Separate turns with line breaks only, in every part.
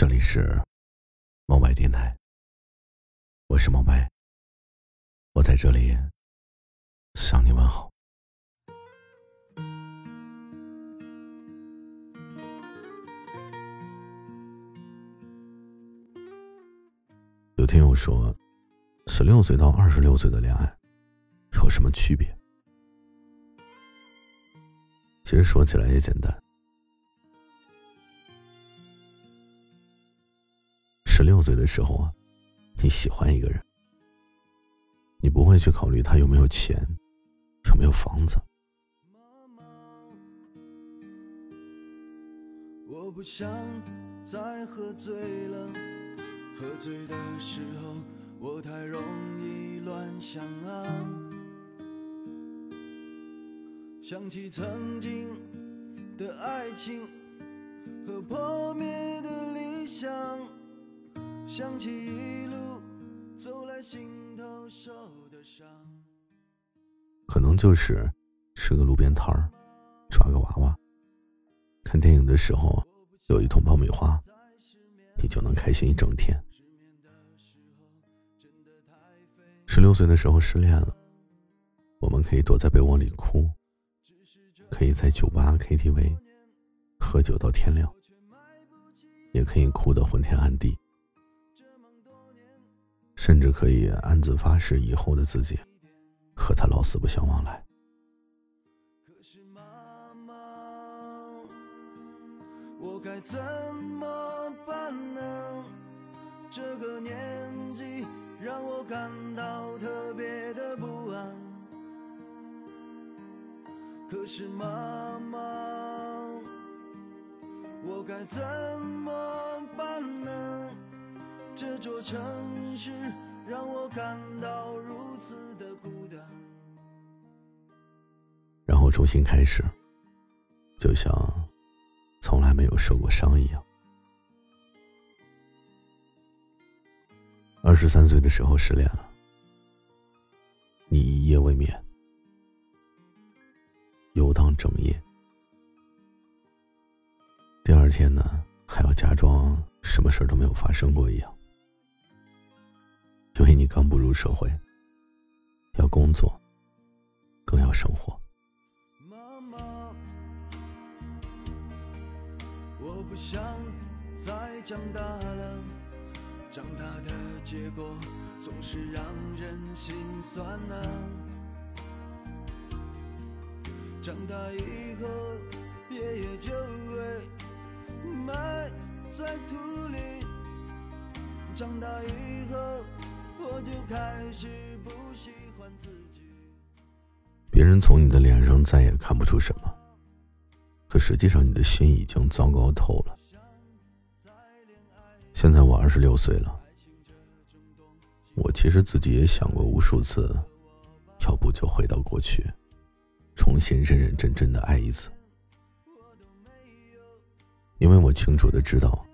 这里是猫白电台，我是猫白，我在这里向你问好。有听友说，十六岁到二十六岁的恋爱有什么区别？其实说起来也简单。十六岁的时候啊，你喜欢一个人，你不会去考虑他有没有钱，有没有房子。我不想再喝醉了，喝醉的时候我太容易乱想啊，想起曾经的爱情和破灭的理想。想起一路走来心头受的伤，可能就是吃个路边摊儿，抓个娃娃，看电影的时候有一桶爆米花，你就能开心一整天。十六岁的时候失恋了，我们可以躲在被窝里哭，可以在酒吧 KTV 喝酒到天亮，也可以哭得昏天暗地。甚至可以暗自发誓，以后的自己和他老死不相往来。可是妈妈，我该怎么办呢？这个年纪让我感到特别的不安。可是妈妈，我该怎么办呢？这座城市让我感到如此的孤单，然后重新开始，就像从来没有受过伤一样。二十三岁的时候失恋了，你一夜未眠，游荡整夜，第二天呢还要假装什么事都没有发生过一样。刚步入社会，要工作，更要生活。妈妈，我不想再长大了，长大的结果总是让人心酸啊。长大以后，爷爷就会埋在土里。长大以后。我就开始不喜欢自己。别人从你的脸上再也看不出什么，可实际上你的心已经糟糕透了。现在我二十六岁了，我其实自己也想过无数次，要不就回到过去，重新认认真真的爱一次。因为我清楚的知道，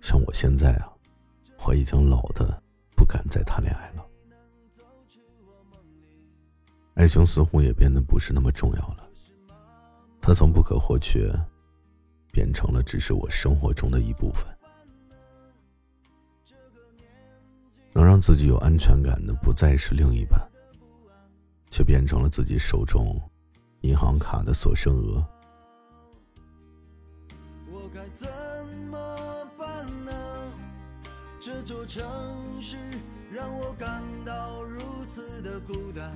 像我现在啊，我已经老的。敢再谈恋爱了，爱情似乎也变得不是那么重要了。它从不可或缺，变成了只是我生活中的一部分。能让自己有安全感的，不再是另一半，却变成了自己手中银行卡的所剩额。我该怎么？这座城市让我感到如此的孤单。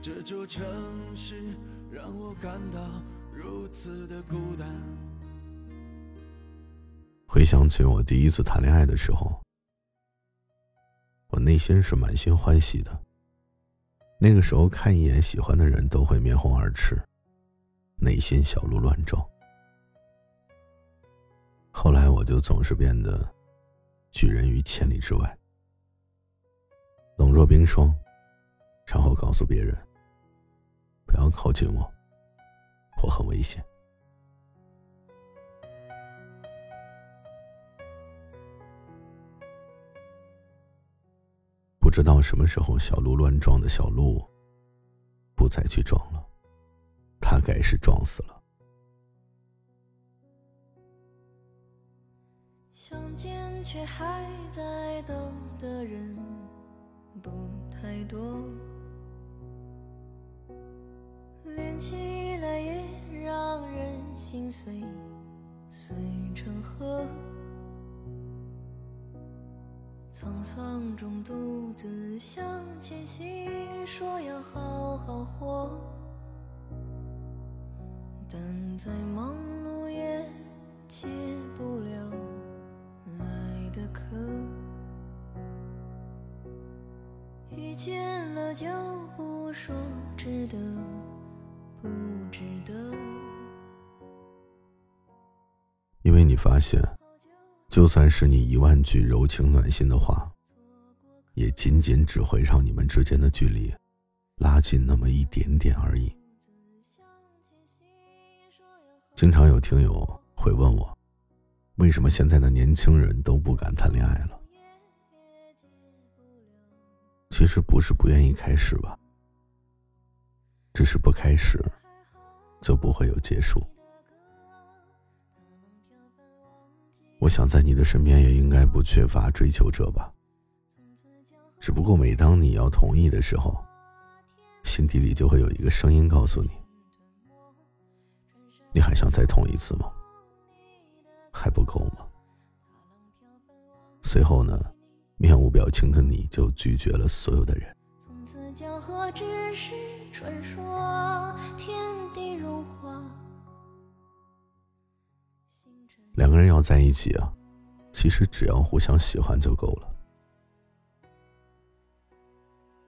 这座城市让我感到如此的孤单。回想起我第一次谈恋爱的时候，我内心是满心欢喜的。那个时候看一眼喜欢的人都会面红耳赤，内心小鹿乱撞。后来我就总是变得拒人于千里之外，冷若冰霜，然后告诉别人不要靠近我，我很危险。不知道什么时候小鹿乱撞的小鹿不再去撞了，它该是撞死了。
却还在等的人不太多，连起来也让人心碎，碎成河。沧桑中独自向前行，说要好好活，但再忙碌也解不了爱的渴。遇见了就不说值得不值得，
因为你发现。就算是你一万句柔情暖心的话，也仅仅只会让你们之间的距离拉近那么一点点而已。经常有听友会问我，为什么现在的年轻人都不敢谈恋爱了？其实不是不愿意开始吧，只是不开始就不会有结束。我想在你的身边也应该不缺乏追求者吧。只不过每当你要同意的时候，心底里就会有一个声音告诉你：“你还想再同一次吗？还不够吗？”随后呢，面无表情的你就拒绝了所有的人。两个人要在一起啊，其实只要互相喜欢就够了。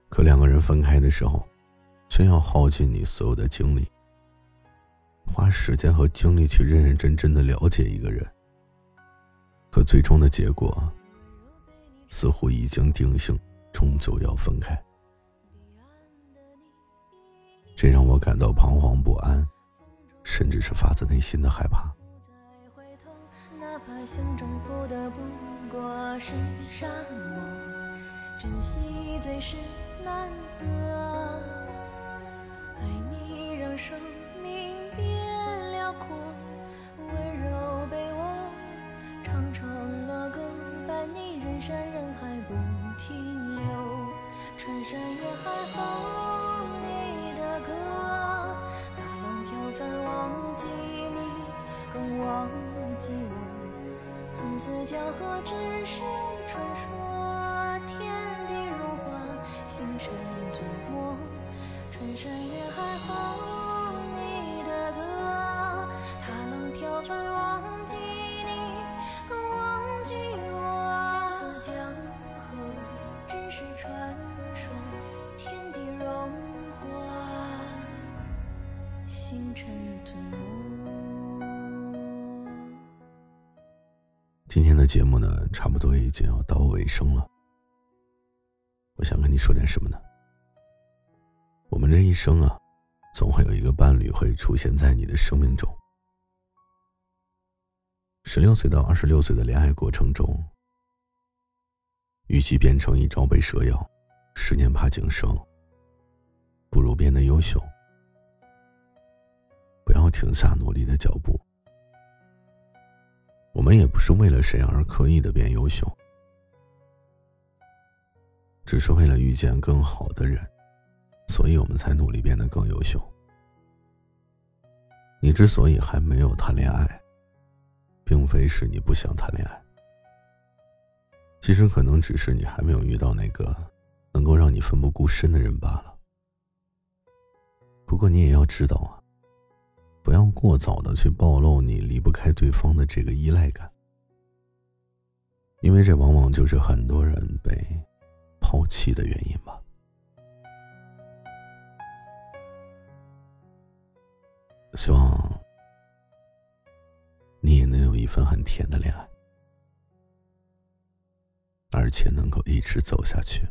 可两个人分开的时候，却要耗尽你所有的精力，花时间和精力去认认真真的了解一个人。可最终的结果，似乎已经定性，终究要分开。这让我感到彷徨不安，甚至是发自内心的害怕。
珍惜最是难得。爱你让生命变辽阔，歌，伴你人山人海不停留。穿山越海哼你的歌，大浪飘翻忘记你，更忘记我。从此江河只是传说，天地如画，星辰吞没，穿山越海哼
今天的节目呢，差不多已经要到尾声了。我想跟你说点什么呢？我们这一生啊，总会有一个伴侣会出现在你的生命中。十六岁到二十六岁的恋爱过程中，与其变成一朝被蛇咬，十年怕井绳，不如变得优秀。不要停下努力的脚步。我们也不是为了谁而刻意的变优秀，只是为了遇见更好的人，所以我们才努力变得更优秀。你之所以还没有谈恋爱，并非是你不想谈恋爱，其实可能只是你还没有遇到那个能够让你奋不顾身的人罢了。不过你也要知道啊。不要过早的去暴露你离不开对方的这个依赖感，因为这往往就是很多人被抛弃的原因吧。希望你也能有一份很甜的恋爱，而且能够一直走下去。